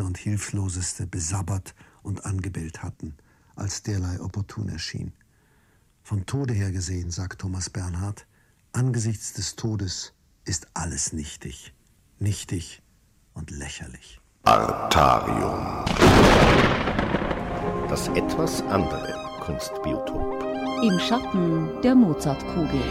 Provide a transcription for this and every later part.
und Hilfloseste besabbert und angebellt hatten, als derlei opportun erschien. Von Tode her gesehen, sagt Thomas Bernhard, angesichts des Todes ist alles nichtig, nichtig und lächerlich. Artarium. Das etwas andere Kunstbiotop. Im Schatten der Mozartkugel.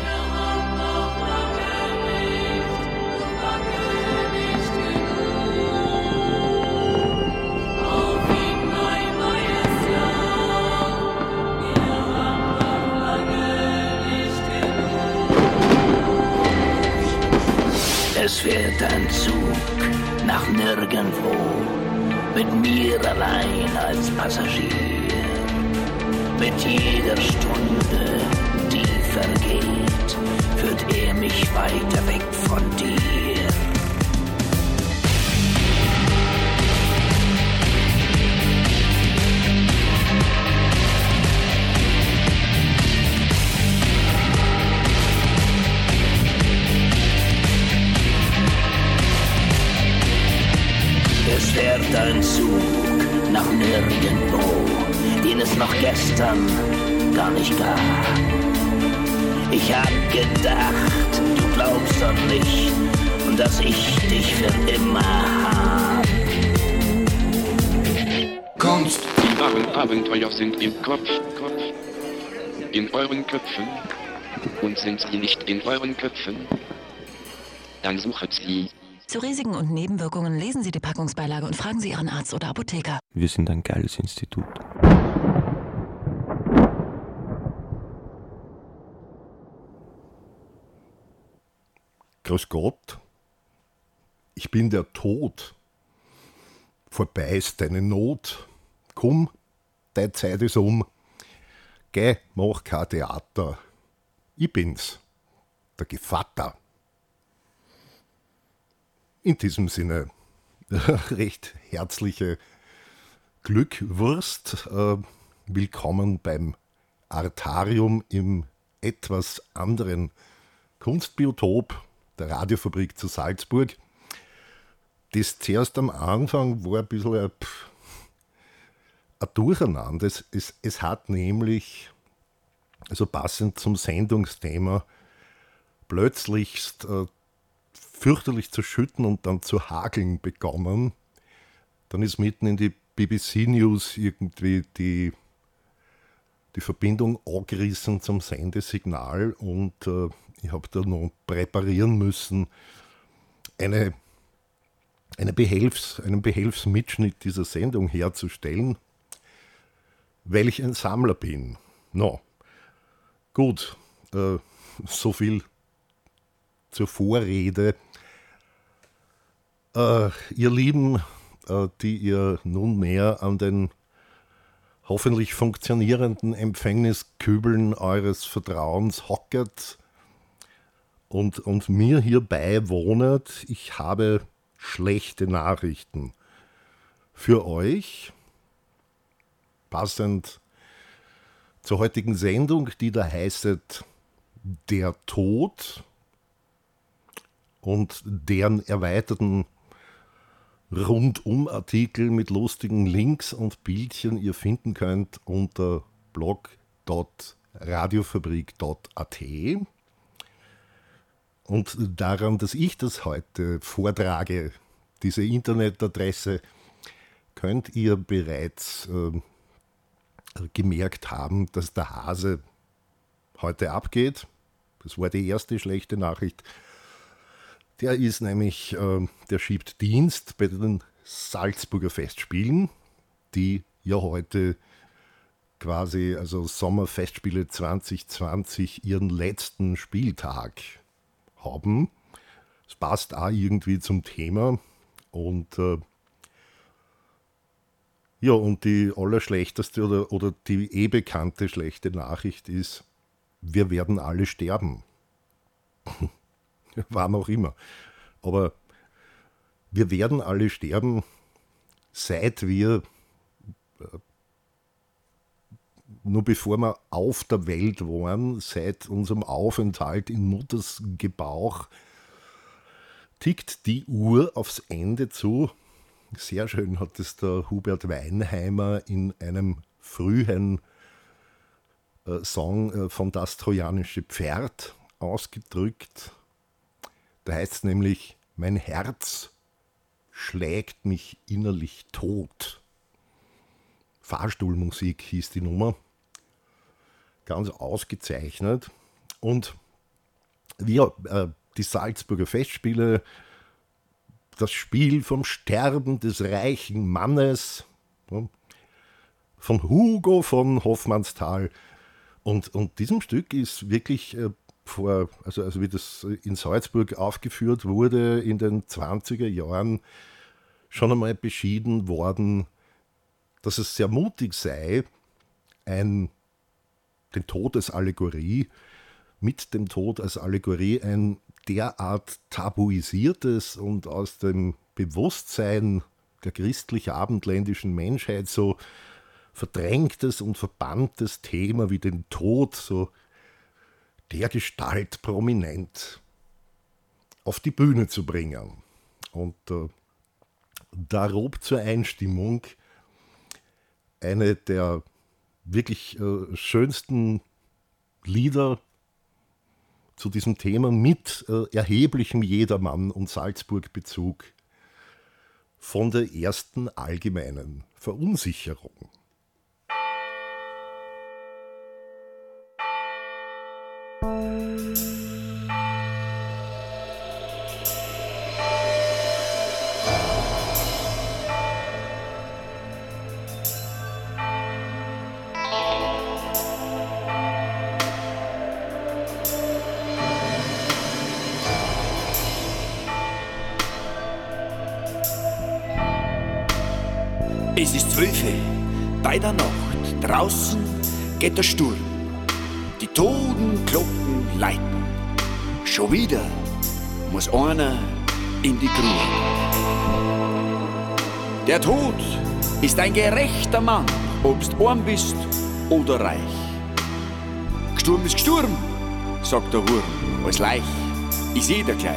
Fährt ein Zug nach nirgendwo, mit mir allein als Passagier. Mit jeder Stunde, die vergeht, führt er mich weiter weg von dir. Es fährt ein Zug nach nirgendwo, den es noch gestern gar nicht gab. Ich hab gedacht, du glaubst an mich und dass ich dich für immer hab. Kunst. Die wahren Abenteuer sind im Kopf, Kopf. In euren Köpfen. Und sind sie nicht in euren Köpfen? Dann suchet sie. Zu Risiken und Nebenwirkungen lesen Sie die Packungsbeilage und fragen Sie Ihren Arzt oder Apotheker. Wir sind ein geiles Institut. Grüß Gott. Ich bin der Tod. Vorbei ist deine Not. Komm, deine Zeit ist um. Geh, mach kein Theater. Ich bin's, der Gevatter. In diesem Sinne recht herzliche Glückwurst. Äh, willkommen beim Artarium im etwas anderen Kunstbiotop der Radiofabrik zu Salzburg. Das zuerst am Anfang war ein bisschen ein, ein Durcheinander. Es, es, es hat nämlich, also passend zum Sendungsthema, plötzlich äh, fürchterlich zu schütten und dann zu hageln begonnen. Dann ist mitten in die BBC News irgendwie die, die Verbindung angerissen zum Sendesignal und äh, ich habe da noch präparieren müssen, eine, eine Behelfs-, einen Behelfsmitschnitt dieser Sendung herzustellen, weil ich ein Sammler bin. No. Gut, äh, so viel zur Vorrede. Äh, ihr Lieben, äh, die ihr nunmehr an den hoffentlich funktionierenden Empfängniskübeln eures Vertrauens hocket und, und mir hierbei wohnet, ich habe schlechte Nachrichten für euch, passend zur heutigen Sendung, die da heißt Der Tod und deren erweiterten Rundumartikel mit lustigen Links und Bildchen ihr finden könnt unter blog.radiofabrik.at. Und daran, dass ich das heute vortrage, diese Internetadresse, könnt ihr bereits äh, gemerkt haben, dass der Hase heute abgeht. Das war die erste schlechte Nachricht. Der ist nämlich, äh, der schiebt Dienst bei den Salzburger Festspielen, die ja heute quasi, also Sommerfestspiele 2020, ihren letzten Spieltag haben. Es passt auch irgendwie zum Thema und äh, ja, und die allerschlechteste oder, oder die eh bekannte schlechte Nachricht ist, wir werden alle sterben. Wann auch immer. Aber wir werden alle sterben, seit wir, äh, nur bevor wir auf der Welt waren, seit unserem Aufenthalt in Mutters Gebauch, tickt die Uhr aufs Ende zu sehr schön hat es der Hubert Weinheimer in einem frühen äh, Song äh, von Das Trojanische Pferd ausgedrückt. Da heißt es nämlich, mein Herz schlägt mich innerlich tot. Fahrstuhlmusik hieß die Nummer. Ganz ausgezeichnet. Und wir, äh, die Salzburger Festspiele, das Spiel vom Sterben des reichen Mannes, von Hugo von Hoffmannsthal. Und, und diesem Stück ist wirklich äh, vor, also, also wie das in Salzburg aufgeführt wurde in den 20er Jahren, schon einmal beschieden worden, dass es sehr mutig sei, ein, den Tod als Allegorie, mit dem Tod als Allegorie ein derart tabuisiertes und aus dem Bewusstsein der christlich-abendländischen Menschheit so verdrängtes und verbanntes Thema wie den Tod so der Gestalt prominent auf die Bühne zu bringen. Und äh, darob zur Einstimmung eine der wirklich äh, schönsten Lieder zu diesem Thema mit äh, erheblichem Jedermann und Salzburg-Bezug von der ersten allgemeinen Verunsicherung. Es ist zwölfe, bei der Nacht, draußen geht der Sturm. Die Todenglocken leiten. Schon wieder muss einer in die Grube. Der Tod ist ein gerechter Mann, ob's arm bist oder reich. Gesturm ist gesturm, sagt der Wurm, als Leich ist jeder gleich.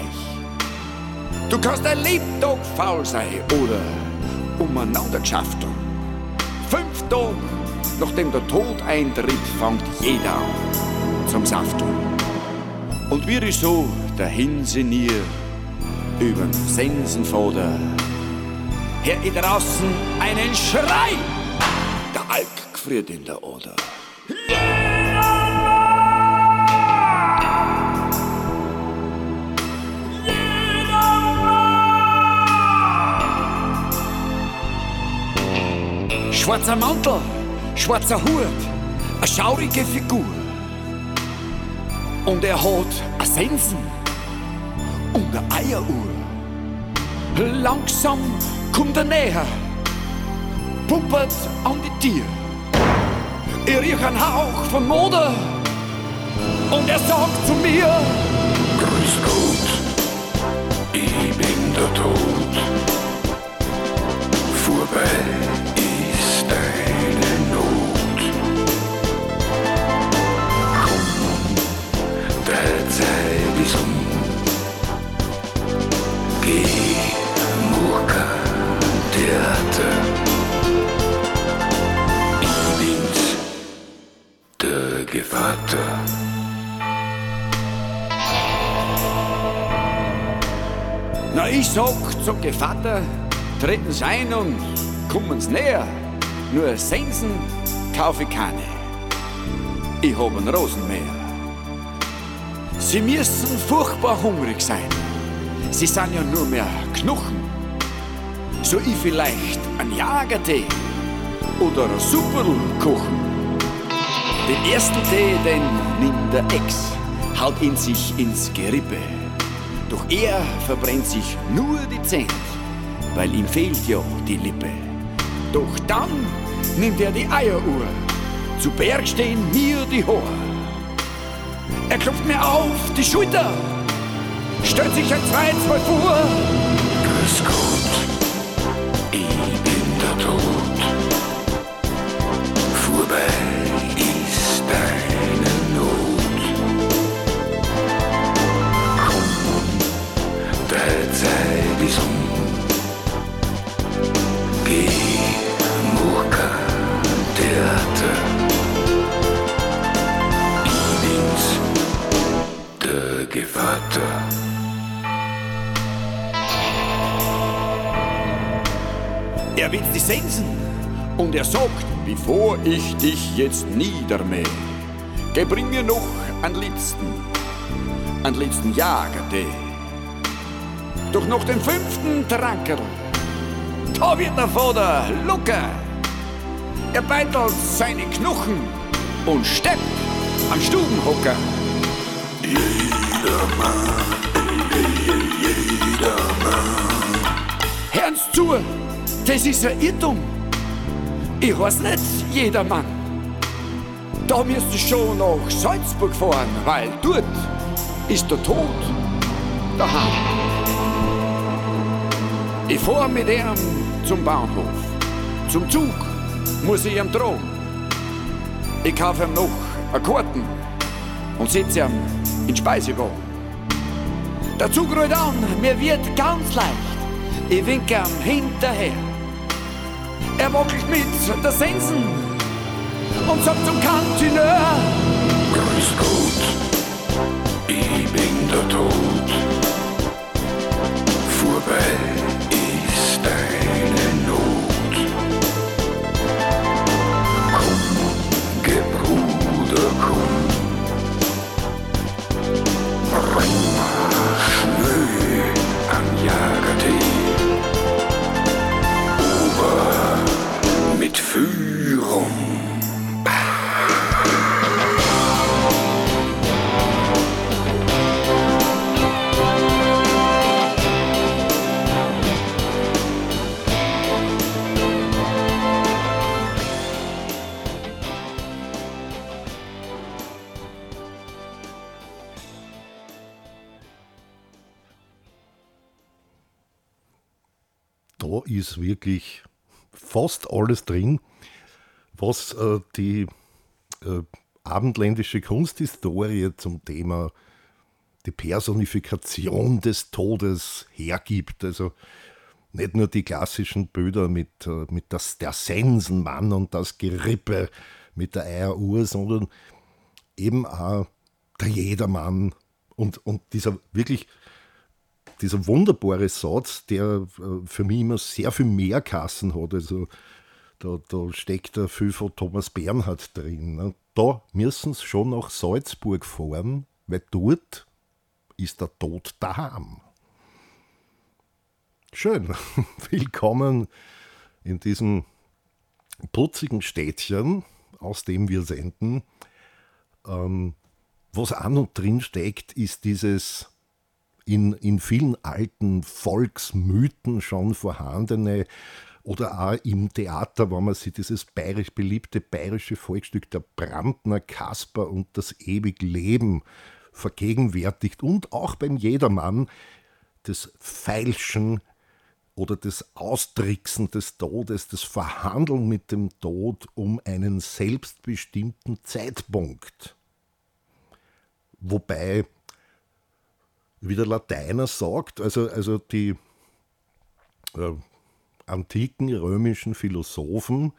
Du kannst ein Lebtag faul sein oder umeinander geschafft haben. Fünf Tage nachdem der Tod eintritt, fängt jeder an zum Safteln. Und wir ist so dahin sinnier übern Sensenfader. Hör ich draußen einen Schrei, der Alk gefriert in der Oder. Schwarzer Mantel, schwarzer Hut, eine schaurige Figur. Und er hat a Sensen und eine Eieruhr. Langsam kommt er näher, puppert an die Tür. Er riecht einen Hauch von Mode und er sagt zu mir: Grüß Gott, ich bin der Tod. Vorbei Gevatter. Na, ich sag zum Gevatter, treten Sie ein und kommen's näher. Nur Sensen kauf ich keine. Ich hab ein Rosenmeer. Sie müssen furchtbar hungrig sein. Sie sind ja nur mehr Knochen. So ich vielleicht ein Jagertee oder ein Supperl kochen. Den ersten Tee, den nimmt der Ex, haut ihn sich ins Gerippe. Doch er verbrennt sich nur die Zähne, weil ihm fehlt ja die Lippe. Doch dann nimmt er die Eieruhr, zu Berg stehen mir die Hoher. Er klopft mir auf die Schulter, stellt sich ein zweites Mal vor. Grüß Gott, Dich sensen und er sagt, bevor ich dich jetzt niedermäh, geh bring mir noch einen letzten, einen letzten Jager, der. Doch noch den fünften Trankerl, da wird der Vater locker. Er beitelt seine Knochen und steppt am Stubenhocker. Jedermann, jedermann. Hören's zu, das ist ein Irrtum. Ich heiß nicht jedermann. Da müsst ihr schon nach Salzburg fahren, weil dort ist der Tod daheim. Ich fahr mit ihm zum Bahnhof. Zum Zug muss ich ihm tragen. Ich kaufe ihm noch eine Karten und setze ihm in den Speisewagen. Der Zug rollt an, mir wird ganz leicht. Ich wink ihm hinterher. Er wackelt mit der Sensen und sagt zum Kantineur: Grüß Gott, ich bin der Tod. Vorbei wirklich fast alles drin, was äh, die äh, abendländische Kunsthistorie zum Thema die Personifikation des Todes hergibt. Also nicht nur die klassischen Bilder mit, äh, mit das, der Sensenmann und das Gerippe mit der Eieruhr, sondern eben auch der Jedermann und, und dieser wirklich dieser wunderbare Satz, der äh, für mich immer sehr viel mehr Kassen hat. Also da, da steckt da viel von Thomas Bernhard drin. ne? Da müssen sie schon nach Salzburg fahren, weil dort ist der Tod daheim. Schön. Willkommen in diesem putzigen Städtchen, aus dem wir senden. Ähm, was an und drin steckt, ist dieses in, in vielen alten Volksmythen schon vorhandene oder auch im Theater, wenn man sich dieses bayerisch beliebte bayerische Volksstück der Brandner Kasper und das ewig Leben vergegenwärtigt und auch beim Jedermann das Feilschen oder das Austricksen des Todes, das Verhandeln mit dem Tod um einen selbstbestimmten Zeitpunkt. Wobei wie der Lateiner sagt, also, also die äh, antiken römischen Philosophen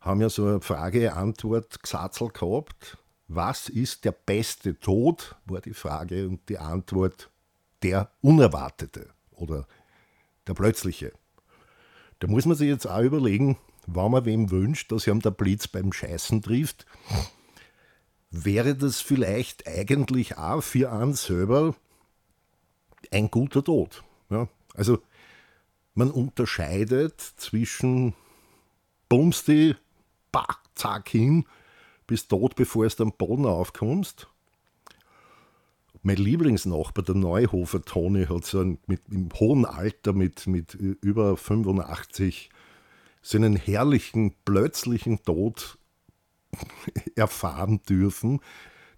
haben ja so eine Frage-Antwort-Gesatzel gehabt. Was ist der beste Tod, war die Frage und die Antwort der Unerwartete oder der Plötzliche. Da muss man sich jetzt auch überlegen, wenn man wem wünscht, dass ihm der Blitz beim Scheißen trifft, wäre das vielleicht eigentlich auch für einen selber ein guter Tod. Ja? Also man unterscheidet zwischen Bumsti, Bach, zack hin, bis tot, bevor du am Boden aufkommst. Mein Lieblingsnachbar, der Neuhofer Toni, hat so ein, mit, im hohen Alter mit, mit über 85 seinen herrlichen, plötzlichen Tod erfahren dürfen,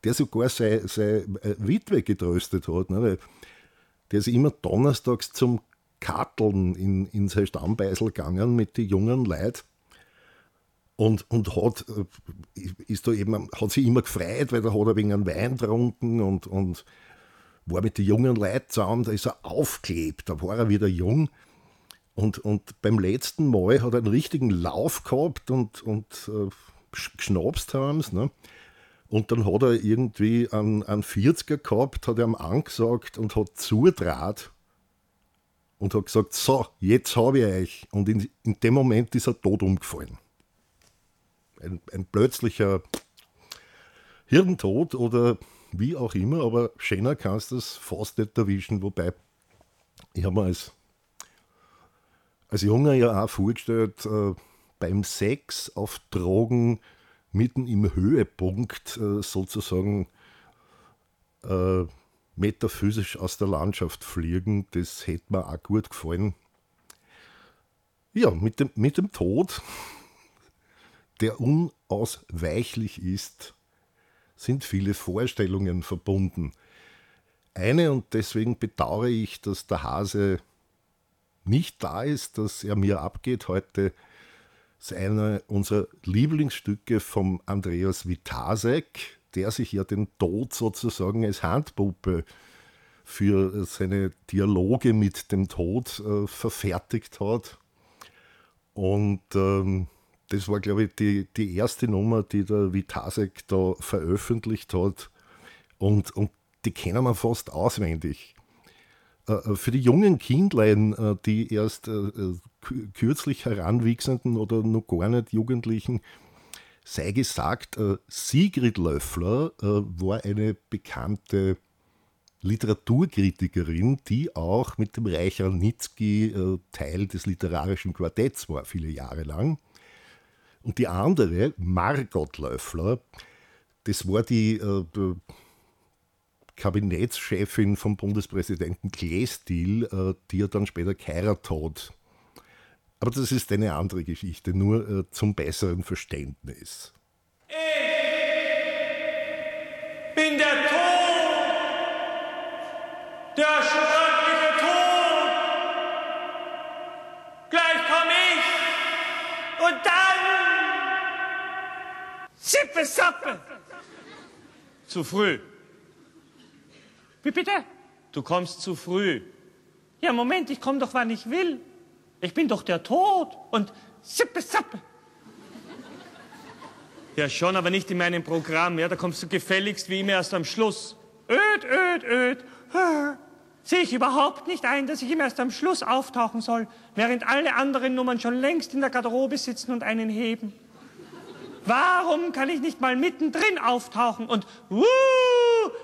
der sogar seine, seine Witwe getröstet hat. Ne? Der ist immer donnerstags zum Karteln in, in sein Stammbeisel gegangen mit den jungen Leuten und, und hat, äh, ist da eben, hat sich immer gefreut, weil da hat er wegen einem Wein getrunken und, und war mit den jungen Leuten zusammen, da ist er aufgelebt, da war er wieder jung. Und, und beim letzten Mal hat er einen richtigen Lauf gehabt und, und äh, geschnapst haben sie. Ne? Und dann hat er irgendwie einen, einen 40er gehabt, hat er ihm angesagt und hat zudraht, und hat gesagt, so, jetzt habe ich euch. Und in, in dem Moment ist er tot umgefallen. Ein, ein plötzlicher Hirntod oder wie auch immer, aber schöner kannst du das fast nicht erwischen. Wobei, ich habe mir als, als Junger ja auch vorgestellt, äh, beim Sex auf Drogen mitten im Höhepunkt äh, sozusagen äh, metaphysisch aus der Landschaft fliegen, das hätte mir auch gut gefallen. Ja, mit dem, mit dem Tod, der unausweichlich ist, sind viele Vorstellungen verbunden. Eine, und deswegen bedauere ich, dass der Hase nicht da ist, dass er mir abgeht heute, ist einer unserer Lieblingsstücke vom Andreas Witasek, der sich ja den Tod sozusagen als Handpuppe für seine Dialoge mit dem Tod äh, verfertigt hat. Und ähm, das war, glaube ich, die, die erste Nummer, die der Vitasek da veröffentlicht hat. Und, und die kennen wir fast auswendig. Äh, äh, für die jungen Kindlein, äh, die erst kürzlich heranwachsenden oder noch gar nicht Jugendlichen, sei gesagt, Sigrid Löffler war eine bekannte Literaturkritikerin, die auch mit dem Reich Ranitzky Teil des literarischen Quartetts war, viele Jahre lang. Und die andere, Margot Löffler, das war die äh, Kabinettschefin vom Bundespräsidenten Kleestil, äh, die er dann später geheiratet hat. Aber das ist eine andere Geschichte, nur äh, zum besseren Verständnis. Ich bin der Tod, der schreckliche Tod. Gleich komm ich und dann Sippe Sappe. Zu früh. Wie bitte? Du kommst zu früh. Ja, Moment, ich komme doch, wann ich will. Ich bin doch der Tod und sippe, sappe. Ja, schon, aber nicht in meinem Programm. Ja, da kommst du gefälligst wie immer erst am Schluss. Öd, öd, öd. Sehe ich überhaupt nicht ein, dass ich immer erst am Schluss auftauchen soll, während alle anderen Nummern schon längst in der Garderobe sitzen und einen heben. Warum kann ich nicht mal mittendrin auftauchen und wuh,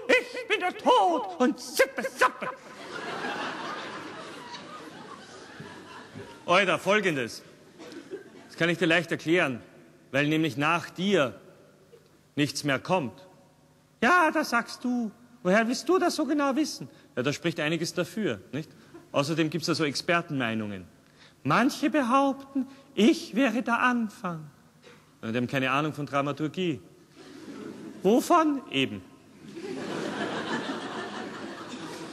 ich bin der Tod und zippe, zappe. Oida, folgendes. Das kann ich dir leicht erklären, weil nämlich nach dir nichts mehr kommt. Ja, das sagst du. Woher willst du das so genau wissen? Ja, da spricht einiges dafür, nicht? Außerdem gibt es da so Expertenmeinungen. Manche behaupten, ich wäre der Anfang. Die haben keine Ahnung von Dramaturgie. Wovon? Eben.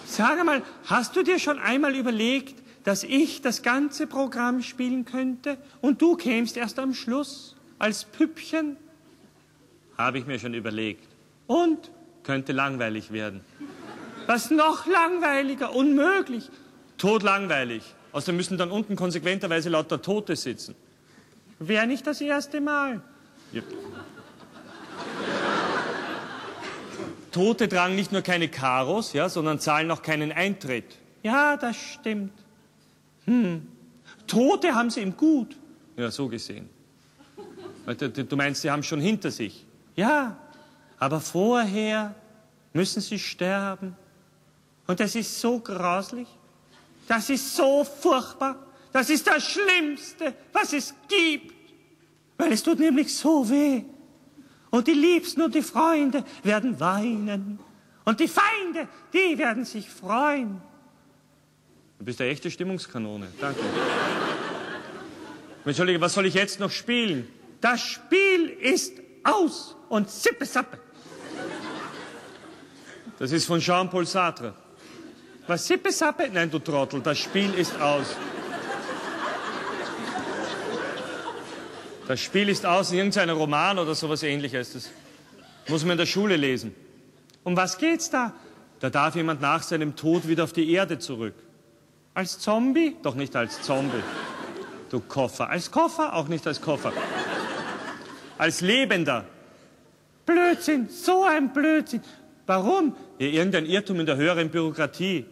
Sag einmal, hast du dir schon einmal überlegt, dass ich das ganze Programm spielen könnte und du kämst erst am Schluss als Püppchen? Habe ich mir schon überlegt. Und? Könnte langweilig werden. Was noch langweiliger? Unmöglich. Todlangweilig. Außerdem müssen dann unten konsequenterweise lauter Tote sitzen. Wäre nicht das erste Mal. Ja. Tote tragen nicht nur keine Karos, ja, sondern zahlen auch keinen Eintritt. Ja, das stimmt. Hm. Tote haben sie im Gut. Ja, so gesehen. Du meinst, sie haben schon hinter sich. Ja, aber vorher müssen sie sterben. Und das ist so grauslich. Das ist so furchtbar. Das ist das Schlimmste, was es gibt. Weil es tut nämlich so weh. Und die Liebsten und die Freunde werden weinen. Und die Feinde, die werden sich freuen. Du bist eine echte Stimmungskanone. Danke. Entschuldige, was soll ich jetzt noch spielen? Das Spiel ist aus und sippe sappe. Das ist von Jean-Paul Sartre. Was sippe sappe? Nein, du Trottel, das Spiel ist aus. Das Spiel ist aus in irgendeinem Roman oder sowas ähnliches. Das muss man in der Schule lesen. Um was geht's da? Da darf jemand nach seinem Tod wieder auf die Erde zurück. Als Zombie? Doch nicht als Zombie. Du Koffer. Als Koffer? Auch nicht als Koffer. Als Lebender. Blödsinn, so ein Blödsinn. Warum? Ja, irgendein Irrtum in der höheren Bürokratie.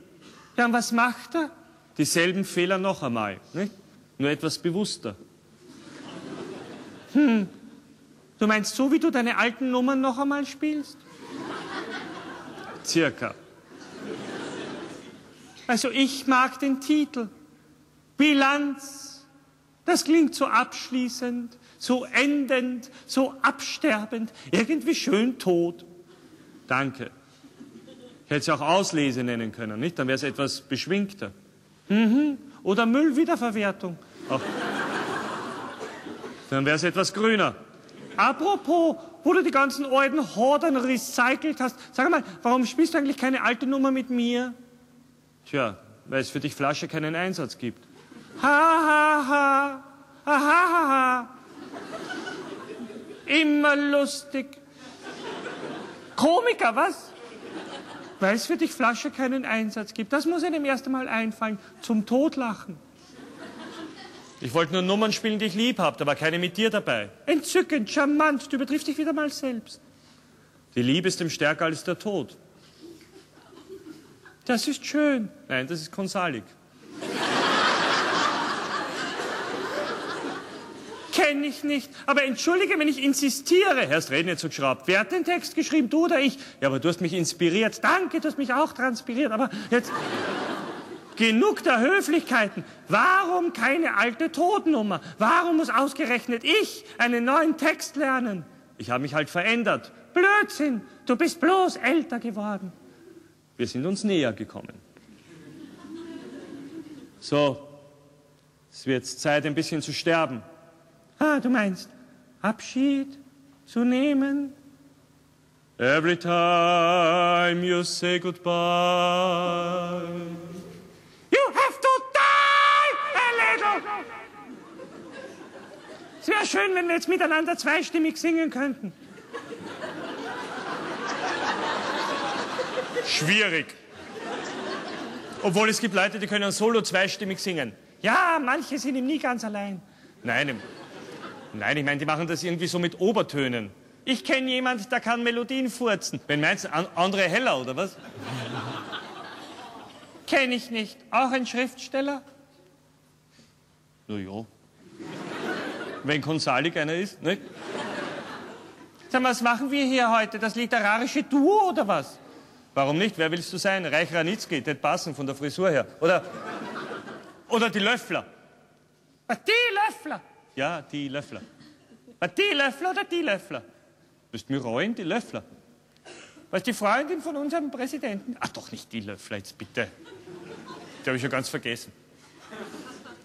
Ja, und was macht er? dieselben Fehler noch einmal. Nicht? Nur etwas bewusster. Hm, du meinst so, wie du deine alten Nummern noch einmal spielst? Circa. Also ich mag den Titel. Bilanz. Das klingt so abschließend, so endend, so absterbend, irgendwie schön tot. Danke. Ich hätte es auch Auslese nennen können, nicht? Dann wäre es etwas beschwingter. Mhm. Oder Müllwiederverwertung. Auch. Dann wäre es etwas grüner. Apropos, wo du die ganzen alten Hordern recycelt hast, sag mal, warum spielst du eigentlich keine alte Nummer mit mir? Tja, weil es für dich Flasche keinen Einsatz gibt. Ha, ha, ha. Ha, ha, ha, ha. Immer lustig. Komiker, was? Weil es für dich Flasche keinen Einsatz gibt. Das muss einem erst einmal einfallen. Zum Totlachen. Ich wollte nur Nummern spielen, die ich lieb habe, da war keine mit dir dabei. Entzückend, charmant, du übertriffst dich wieder mal selbst. Die Liebe ist dem stärker als der Tod. Das ist schön. Nein, das ist Konsalik. Kenne ich nicht. Aber entschuldige, wenn ich insistiere. Erst reden jetzt so geschraubt. Wer hat den Text geschrieben, du oder ich? Ja, aber du hast mich inspiriert. Danke, du hast mich auch transpiriert. Aber jetzt genug der Höflichkeiten. Warum keine alte Totennummer? Warum muss ausgerechnet ich einen neuen Text lernen? Ich habe mich halt verändert. Blödsinn. Du bist bloß älter geworden. Wir sind uns näher gekommen. So, es wird Zeit, ein bisschen zu sterben. Ah, du meinst Abschied zu nehmen? Every time you say goodbye, you have to die a little. Es wäre schön, wenn wir jetzt miteinander zweistimmig singen könnten. Schwierig. Obwohl es gibt Leute, die können solo zweistimmig singen. Ja, manche sind ihm nie ganz allein. Nein, nein, ich meine, die machen das irgendwie so mit Obertönen. Ich kenne jemand, der kann Melodien furzen. Wenn meinst du, André Heller oder was? Kenne ich nicht. Auch ein Schriftsteller? Na ja. Wenn Konsalik einer ist, nicht? Sag mal, was machen wir hier heute? Das literarische Duo oder was? Warum nicht? Wer willst du sein? Reich Ranitzky, das passen von der Frisur her. Oder, oder die Löffler. Die Löffler. Ja, die Löffler. Die Löffler oder die Löffler? Müsst mir reuen, die Löffler. Was die Freundin von unserem Präsidenten? Ach doch, nicht die Löffler, jetzt bitte. Die habe ich ja ganz vergessen.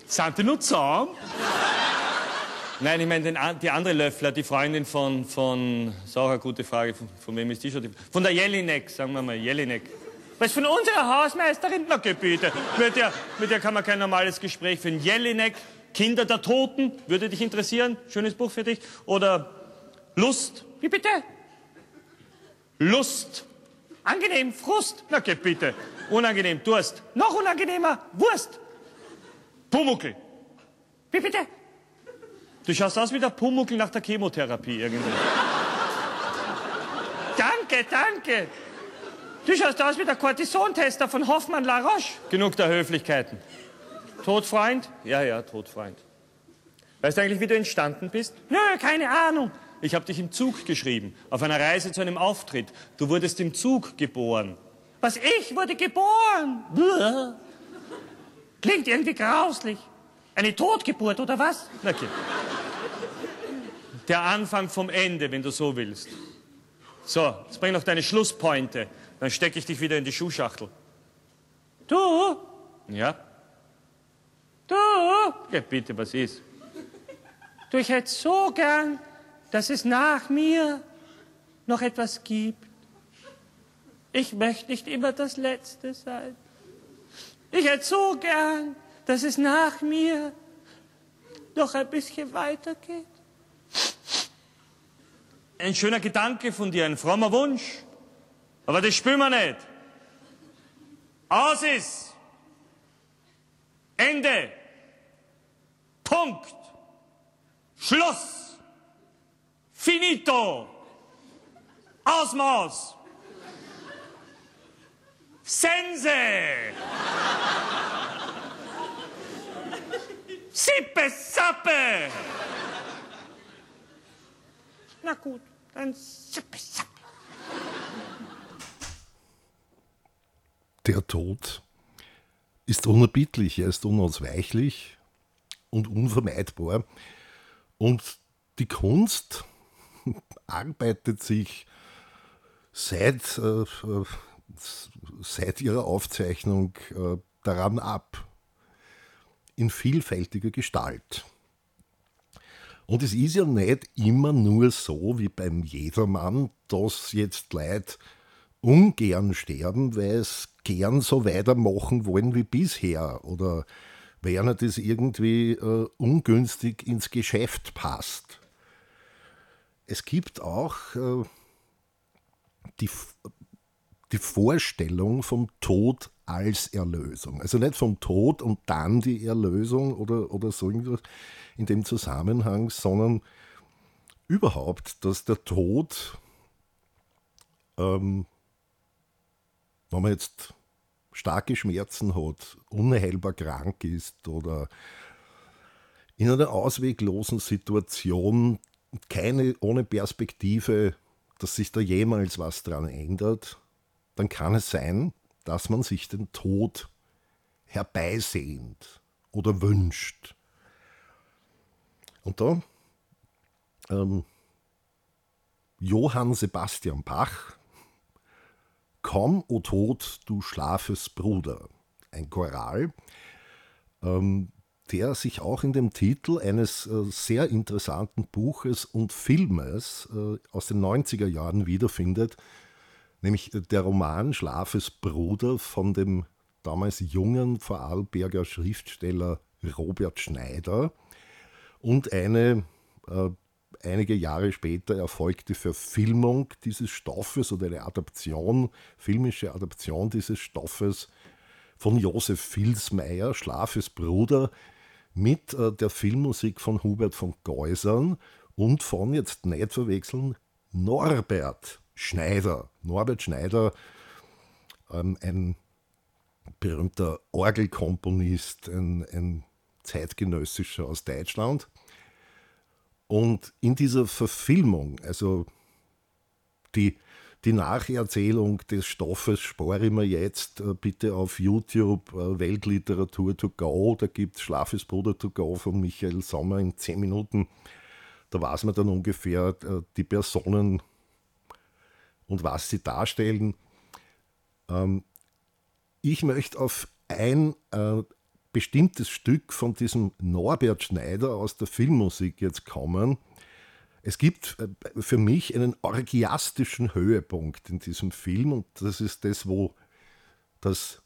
Sind die nur zusammen? Nein, ich meine die andere Löffler, die Freundin von, von, das ist auch eine gute Frage, von, von wem ist die schon? Die, von der Jelinek, sagen wir mal, Jelinek. Was von unserer Hausmeisterin? Na, bitte. Mit der, mit der kann man kein normales Gespräch führen. Jelinek, Kinder der Toten, würde dich interessieren? Schönes Buch für dich. Oder Lust. Wie bitte? Lust. Angenehm, Frust. Na, bitte. Unangenehm, Durst. Noch unangenehmer, Wurst. Pumuckel. Wie bitte? Du schaust aus wie der Pumuckel nach der Chemotherapie irgendwie. danke, danke. Du schaust aus wie der Cortisontester von Hoffmann La Roche. Genug der Höflichkeiten. Todfreund? Ja, ja, Todfreund. Weißt du eigentlich, wie du entstanden bist? Nö, keine Ahnung. Ich habe dich im Zug geschrieben, auf einer Reise zu einem Auftritt. Du wurdest im Zug geboren. Was, ich wurde geboren? Bäh. Klingt irgendwie grauslich. Eine Totgeburt oder was? Okay. Der Anfang vom Ende, wenn du so willst. So, jetzt bring noch deine Schlusspointe. Dann stecke ich dich wieder in die Schuhschachtel. Du? Ja? Du? Ja, bitte, was ist? Du, ich hätte so gern, dass es nach mir noch etwas gibt. Ich möchte nicht immer das Letzte sein. Ich hätte so gern, dass es nach mir noch ein bisschen weitergeht. Ein schöner Gedanke von dir, ein frommer Wunsch. Aber das spüren wir nicht. Aus ist. Ende. Punkt. Schluss. Finito. Ausmaß. Sense. Sippe, Sappe! Na gut, dann Sippe, Sappe. Der Tod ist unerbittlich, er ist unausweichlich und unvermeidbar. Und die Kunst arbeitet sich seit, äh, seit ihrer Aufzeichnung äh, daran ab, in vielfältiger Gestalt. Und es ist ja nicht immer nur so wie beim Jedermann, dass jetzt Leute ungern sterben, weil es gern so weitermachen wollen wie bisher oder weil das irgendwie äh, ungünstig ins Geschäft passt. Es gibt auch äh, die, die Vorstellung vom Tod als Erlösung. Also nicht vom Tod und dann die Erlösung oder, oder so irgendwas in dem Zusammenhang, sondern überhaupt, dass der Tod, ähm, wenn man jetzt starke Schmerzen hat, unheilbar krank ist oder in einer ausweglosen Situation, keine ohne Perspektive, dass sich da jemals was dran ändert, dann kann es sein, dass man sich den Tod herbeisehnt oder wünscht. Und da ähm, Johann Sebastian Bach, Komm, o Tod, du schlafes Bruder, ein Choral, ähm, der sich auch in dem Titel eines äh, sehr interessanten Buches und Filmes äh, aus den 90er Jahren wiederfindet, nämlich äh, der Roman Schlafes Bruder von dem damals jungen Vorarlberger Schriftsteller Robert Schneider und eine äh, einige Jahre später erfolgte Verfilmung dieses Stoffes oder eine Adaption, filmische Adaption dieses Stoffes von Josef Filsmeier, Schlafes Bruder, mit äh, der Filmmusik von Hubert von Geusern und von, jetzt nicht verwechseln, Norbert Schneider. Norbert Schneider, ähm, ein berühmter Orgelkomponist, ein, ein zeitgenössischer aus Deutschland. Und in dieser Verfilmung, also die, die Nacherzählung des Stoffes spare ich mir jetzt äh, bitte auf YouTube äh, Weltliteratur to go. Da gibt es Schlafes Bruder to go von Michael Sommer in 10 Minuten. Da weiß man dann ungefähr äh, die Personen und was sie darstellen. Ähm, ich möchte auf ein äh, bestimmtes Stück von diesem Norbert Schneider aus der Filmmusik jetzt kommen. Es gibt äh, für mich einen orgiastischen Höhepunkt in diesem Film und das ist das, wo das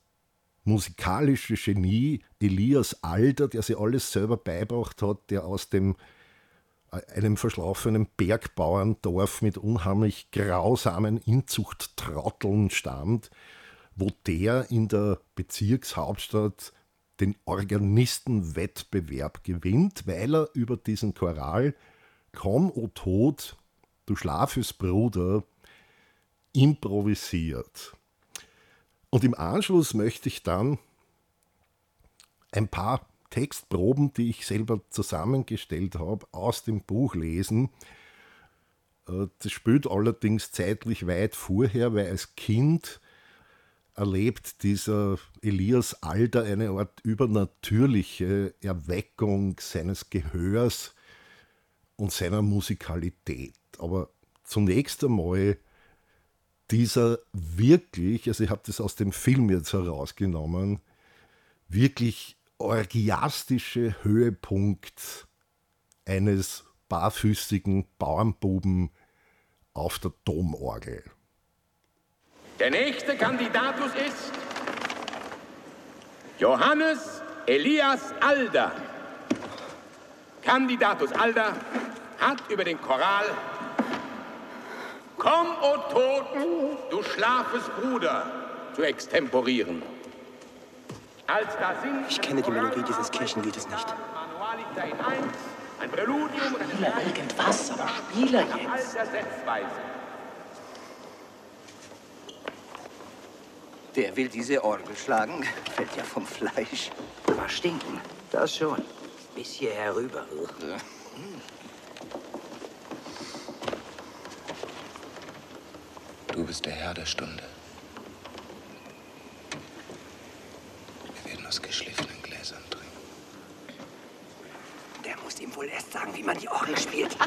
musikalische Genie Elias Alder, der sich alles selber beibracht hat, der aus dem einem verschlafenen Bergbauerndorf mit unheimlich grausamen Inzuchttrotteln stammt, wo der in der Bezirkshauptstadt den Organistenwettbewerb gewinnt, weil er über diesen Choral Komm, o Tod, du schlafes Bruder, improvisiert. Und im Anschluss möchte ich dann ein paar Textproben, die ich selber zusammengestellt habe, aus dem Buch lesen. Äh, das spielt allerdings zeitlich weit vorher, weil als Kind erlebt dieser Elias Alder eine Art übernatürliche Erweckung seines Gehörs und seiner Musikalität. Aber zunächst einmal dieser wirklich, also ich habe das aus dem Film jetzt herausgenommen, wirklich orgiastische Höhepunkt eines barfüßigen Bauernbuben auf der Domorgel. Der nächste Kandidatus ist Johannes Elias Alder. Kandidatus Alder hat über den Choral Komm, o oh Toten, du schlafes Bruder, zu extemporieren. Ich kenne die Melodie dieses Kirchenliedes nicht. Ein Präludium oder Spiele irgendwas, aber spiele jetzt. Wer will diese Orgel schlagen? Fällt ja vom Fleisch. Verstinken. Das schon. Bis hierher rüber. Ja. Du bist der Herr der Stunde. Wir werden aus geschliffenen Gläsern trinken. Der muss ihm wohl erst sagen, wie man die Orgel spielt.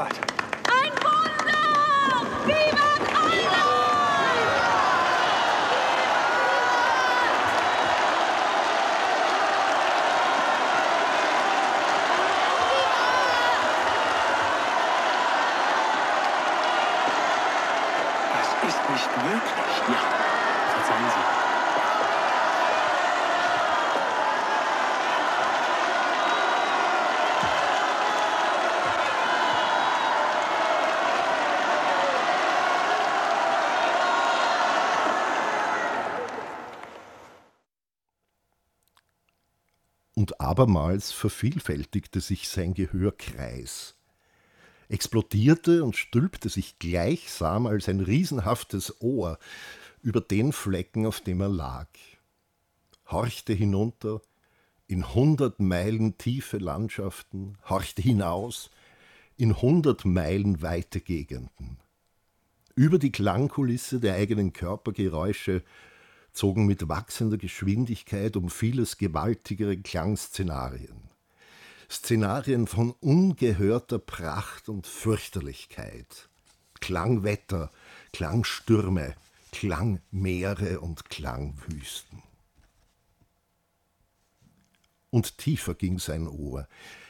God. Abermals vervielfältigte sich sein Gehörkreis, explodierte und stülpte sich gleichsam als ein riesenhaftes Ohr über den Flecken, auf dem er lag, horchte hinunter in hundert Meilen tiefe Landschaften, horchte hinaus in hundert Meilen weite Gegenden. Über die Klangkulisse der eigenen Körpergeräusche zogen mit wachsender Geschwindigkeit um vieles gewaltigere Klangszenarien. Szenarien von ungehörter Pracht und Fürchterlichkeit. Klangwetter, Klangstürme, Klangmeere und Klangwüsten. Und tiefer ging sein Ohr,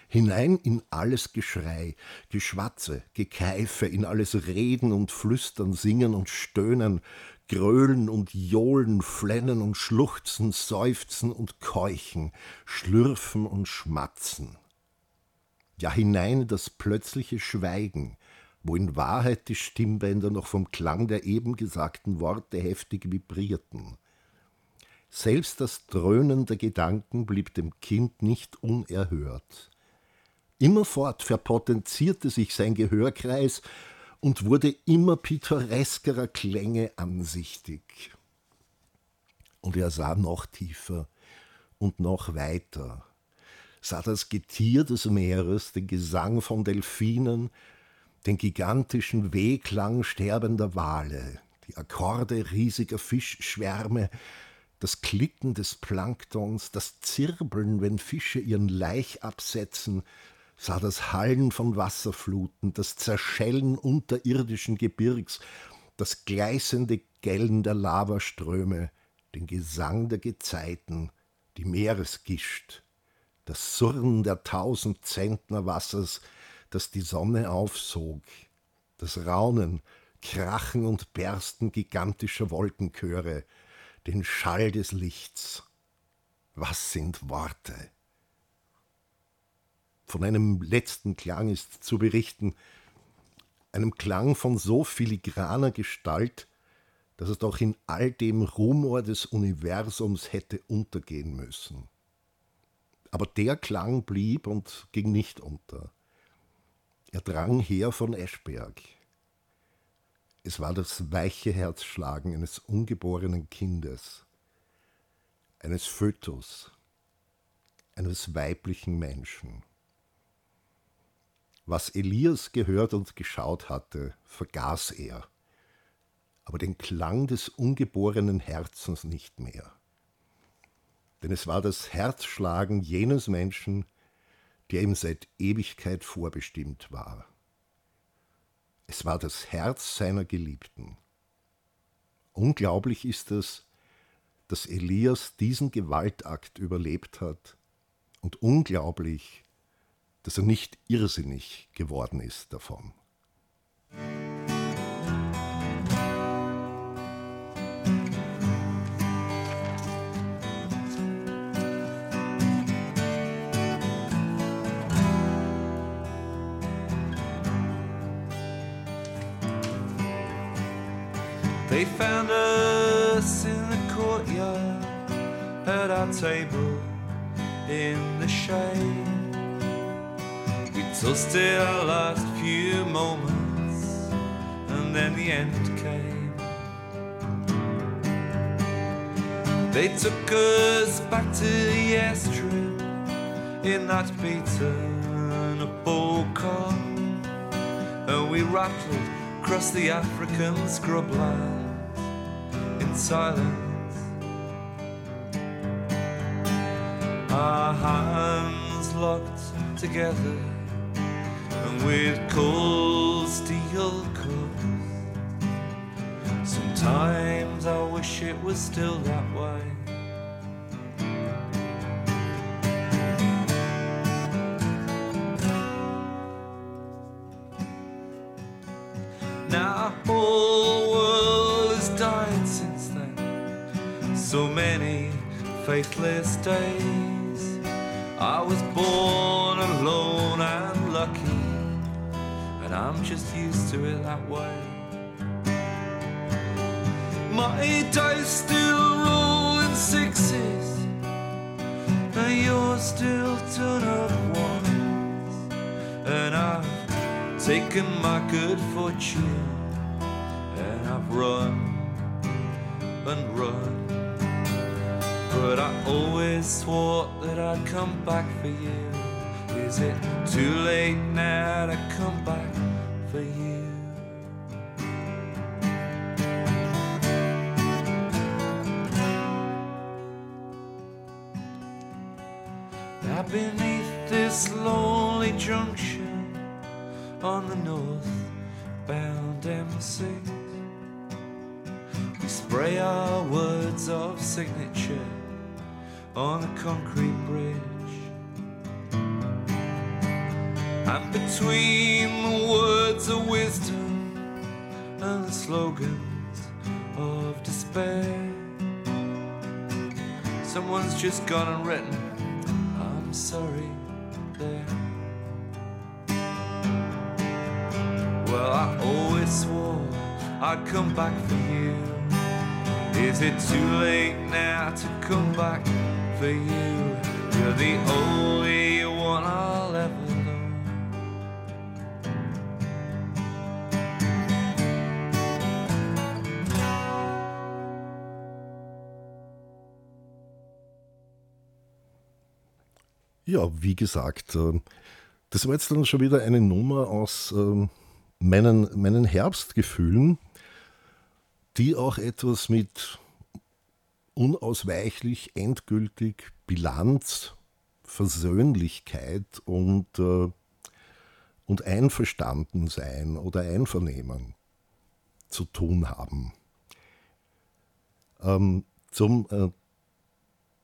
hinein in alles Geschrei, Geschwatze, Gekeife, in alles Reden und Flüstern, Singen und Stöhnen, Gröhlen und Johlen, Flennen und Schluchzen, Seufzen und Keuchen, Schlürfen und Schmatzen. Ja hinein in das plötzliche Schweigen, wo in Wahrheit die Stimmbänder noch vom Klang der eben gesagten Worte heftig vibrierten. Selbst das Dröhnen der Gedanken blieb dem Kind nicht unerhört. Immerfort verpotenzierte sich sein Gehörkreis und wurde immer pittoreskerer Klänge ansichtig. Und er sah noch tiefer und noch weiter, sah das Getier des Meeres, den Gesang von Delfinen, den gigantischen Wehklang sterbender Wale, die Akkorde riesiger Fischschwärme, das Klicken des Planktons, das Zirbeln, wenn Fische ihren Laich absetzen, sah das Hallen von Wasserfluten, das Zerschellen unterirdischen Gebirgs, das gleißende Gellen der Lavaströme, den Gesang der Gezeiten, die Meeresgischt, das Surren der tausend Zentner Wassers, das die Sonne aufsog, das Raunen, Krachen und Bersten gigantischer Wolkenchöre, den Schall des Lichts. Was sind Worte? Von einem letzten Klang ist zu berichten, einem Klang von so filigraner Gestalt, dass es doch in all dem Rumor des Universums hätte untergehen müssen. Aber der Klang blieb und ging nicht unter. Er drang her von Eschberg. Es war das weiche Herzschlagen eines ungeborenen Kindes, eines Fötus, eines weiblichen Menschen. Was Elias gehört und geschaut hatte, vergaß er, aber den Klang des ungeborenen Herzens nicht mehr. Denn es war das Herzschlagen jenes Menschen, der ihm seit Ewigkeit vorbestimmt war. Es war das Herz seiner Geliebten. Unglaublich ist es, dass Elias diesen Gewaltakt überlebt hat und unglaublich, dass er nicht irrsinnig geworden ist davon. They found us in the courtyard at our table in the shade. We toasted our last few moments, and then the end came. They took us back to the airstrip in that beaten up old car, and we rattled across the African scrubland in silence. Our hands locked together, with cold steel cups. Sometimes I wish it was still that way. Now whole world has died since then. So many faithless days. Just used to it that way. My dice still roll in sixes, and yours still turn up ones, and I've taken my good fortune, and I've run and run. But I always swore that I'd come back for you. Is it too late now to for you? Now beneath this lonely junction on the northbound M6 we spray our words of signature on a concrete bridge. And between the slogans of despair, someone's just gone and written, I'm sorry, there. Well, I always swore I'd come back for you. Is it too late now to come back for you? You're the only Ja, wie gesagt, äh, das war jetzt dann schon wieder eine Nummer aus ähm, meinen, meinen Herbstgefühlen, die auch etwas mit unausweichlich, endgültig Bilanz, Versöhnlichkeit und, äh, und Einverstandensein oder Einvernehmen zu tun haben. Ähm, zum äh,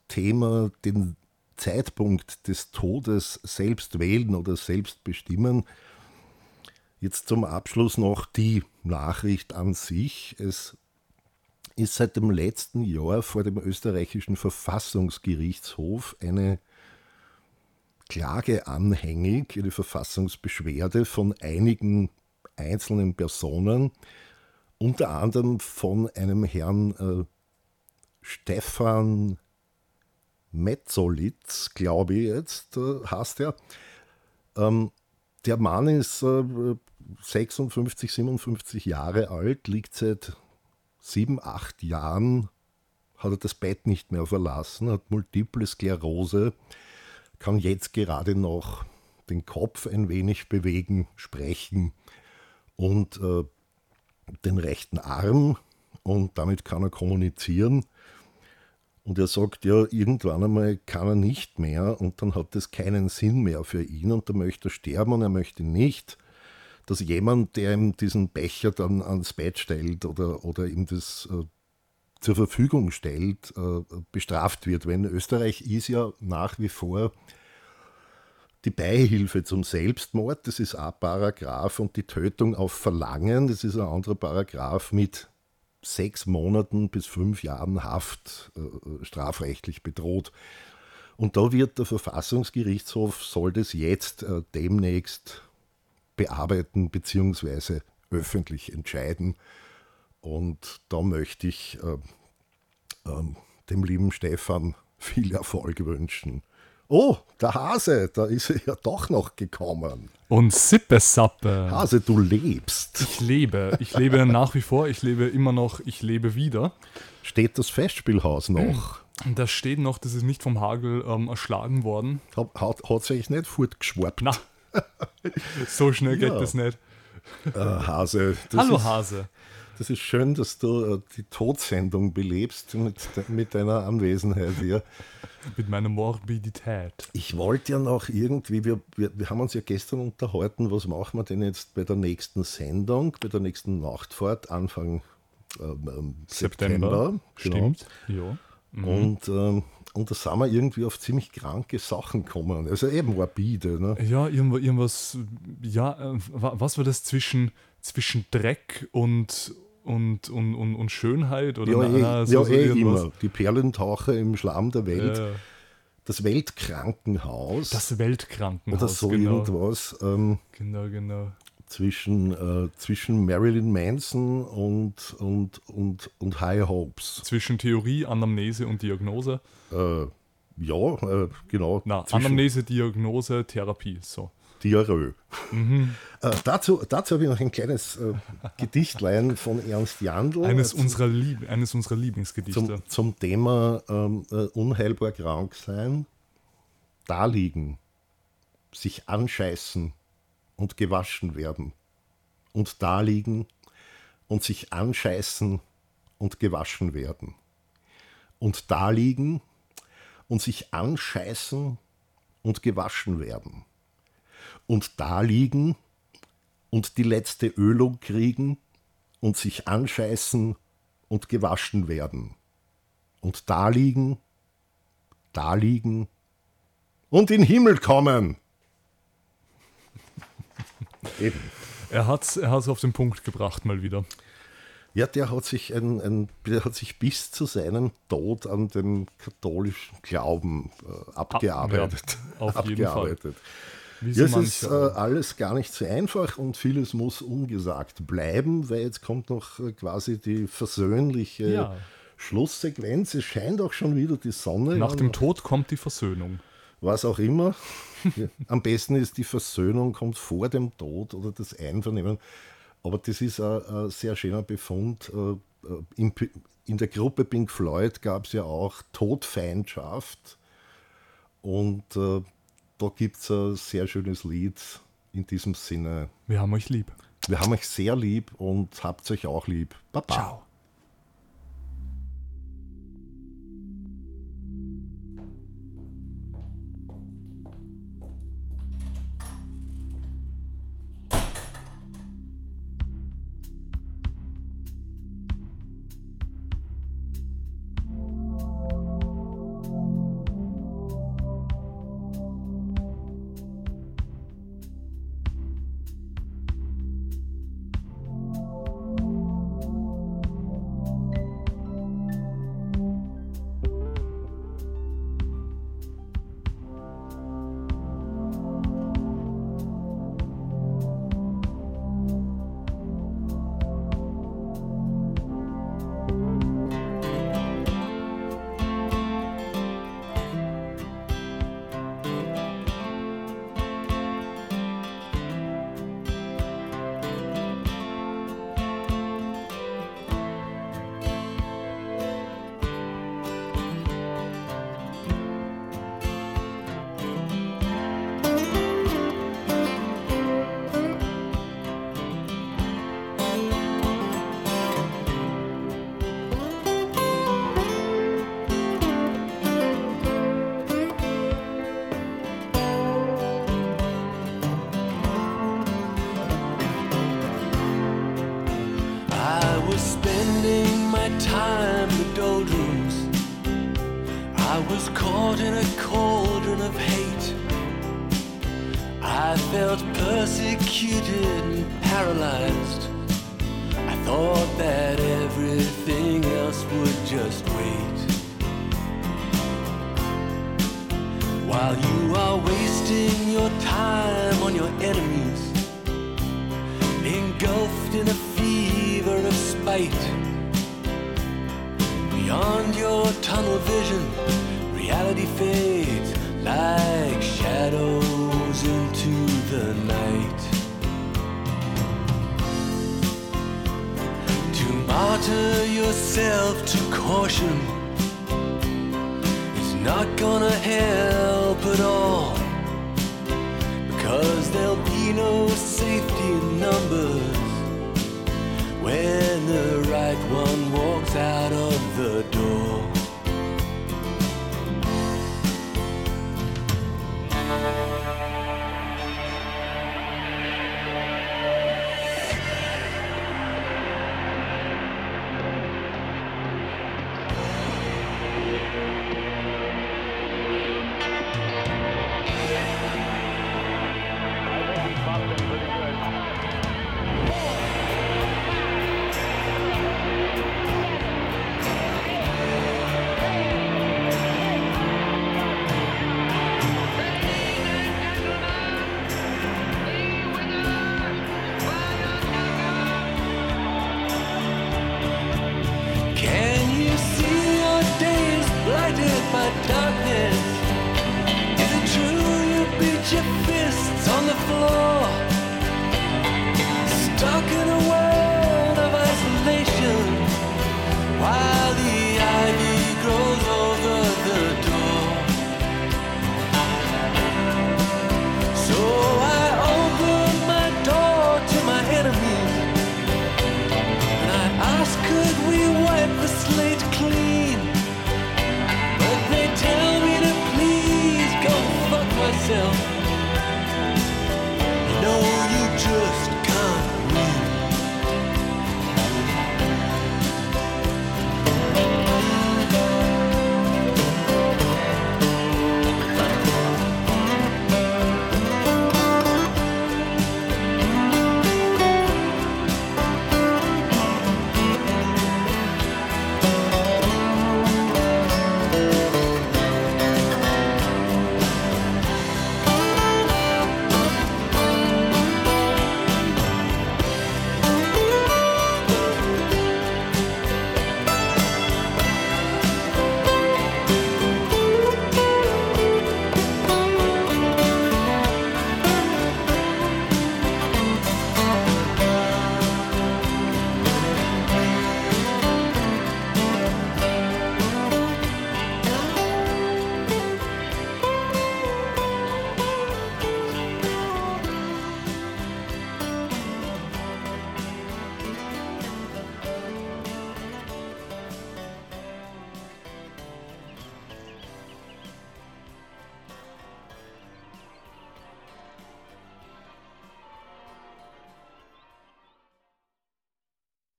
Thema den Zeitpunkt des Todes selbst wählen oder selbst bestimmen. Jetzt zum Abschluss noch die Nachricht an sich. Es ist seit dem letzten Jahr vor dem österreichischen Verfassungsgerichtshof eine Klage anhängig, eine Verfassungsbeschwerde von einigen einzelnen Personen, unter anderem von einem Herrn äh, Stefan Metzolitz, glaube ich jetzt, äh, heißt er. Ähm, der Mann ist äh, 56, 57 Jahre alt, liegt seit sieben, acht Jahren, hat er das Bett nicht mehr verlassen, hat multiple Sklerose, kann jetzt gerade noch den Kopf ein wenig bewegen, sprechen und äh, den rechten Arm und damit kann er kommunizieren. Und er sagt, ja, irgendwann einmal kann er nicht mehr und dann hat das keinen Sinn mehr für ihn und da möchte er sterben und er möchte nicht, dass jemand, der ihm diesen Becher dann ans Bett stellt oder, oder ihm das äh, zur Verfügung stellt, äh, bestraft wird. Weil in Österreich ist ja nach wie vor die Beihilfe zum Selbstmord, das ist ein Paragraph, und die Tötung auf Verlangen, das ist ein anderer Paragraph mit sechs Monaten bis fünf Jahren Haft äh, strafrechtlich bedroht. Und da wird der Verfassungsgerichtshof, soll das jetzt äh, demnächst bearbeiten bzw. öffentlich entscheiden. Und da möchte ich äh, ähm, dem lieben Stefan viel Erfolg wünschen. Oh, der Hase, da ist er ja doch noch gekommen. Und Sippesappe. Hase, du lebst. Ich lebe. Ich lebe nach wie vor. Ich lebe immer noch. Ich lebe wieder. Steht das Festspielhaus noch? Das steht noch. Das ist nicht vom Hagel ähm, erschlagen worden. Hat, hat, sich nicht fortgeschwappt. Na, so schnell geht Ja. das nicht. Äh, Hase. das Hallo ist- Hase. Das ist schön, dass du äh, die Todsendung belebst mit, mit deiner Anwesenheit hier. Mit meiner Morbidität. Ich wollte ja noch irgendwie, wir, wir, wir haben uns ja gestern unterhalten, was machen wir denn jetzt bei der nächsten Sendung, bei der nächsten Nachtfahrt, Anfang ähm, September. September. Stimmt. Ja. Mhm. Und, ähm, und da sind wir irgendwie auf ziemlich kranke Sachen gekommen. Also eben morbide. Ne? Ja, irgendwas, ja, äh, was war das zwischen, zwischen Dreck und, und, und, und, und Schönheit? Oder ja, na, eh, so, ja so eh immer. Die Perlentaucher im Schlamm der Welt. Ja. Das Weltkrankenhaus. Das Weltkrankenhaus. oder so genau. irgendwas. Ähm, Genau, genau. zwischen, äh, zwischen Marilyn Manson und, und, und, und High Hopes. Zwischen Theorie, Anamnese und Diagnose. Äh, ja, äh, genau. Na, Anamnese, Diagnose, Therapie. So. Diarrhoe. Mhm. Äh, dazu, dazu habe ich noch ein kleines äh, Gedichtlein von Ernst Jandl. Eines, äh, unserer, Lieb eines unserer Lieblingsgedichte. zum, zum Thema ähm, äh, unheilbar krank sein. Da liegen, sich anscheißen und gewaschen werden. Und da liegen und sich anscheißen und gewaschen werden. Und da liegen und sich anscheißen und gewaschen werden. Und da liegen und die letzte Ölung kriegen und sich anscheißen und gewaschen werden. Und da liegen, da liegen und in den Himmel kommen. Eben. Er hat es er hat's auf den Punkt gebracht, mal wieder. Ja, der hat sich ein, ein, der hat sich bis zu seinem Tod an dem katholischen Glauben äh, abgearbeitet. ja, auf jeden abgearbeitet. Wie so Ja, es ist äh, alles gar nicht so einfach und vieles muss ungesagt bleiben, weil jetzt kommt noch äh, quasi die versöhnliche Ja. Schlusssequenz. Es scheint auch schon wieder die Sonne. Nach dem Tod kommt die Versöhnung. was auch immer. Am besten ist die Versöhnung kommt vor dem Tod oder das Einvernehmen. Aber das ist ein, ein sehr schöner Befund. Äh, äh, In, in der Gruppe Pink Floyd gab es ja auch Todfeindschaft. Und äh, da gibt es ein sehr schönes Lied in diesem Sinne. Wir haben euch lieb. Wir haben euch sehr lieb und habt euch auch lieb. Baba. Ciao. Engulfed in a fever of spite. Beyond your tunnel vision, reality fades like shadows into the night. To martyr yourself to caution is not gonna help at all. Because there'll be no safety in numbers when the right one walks out of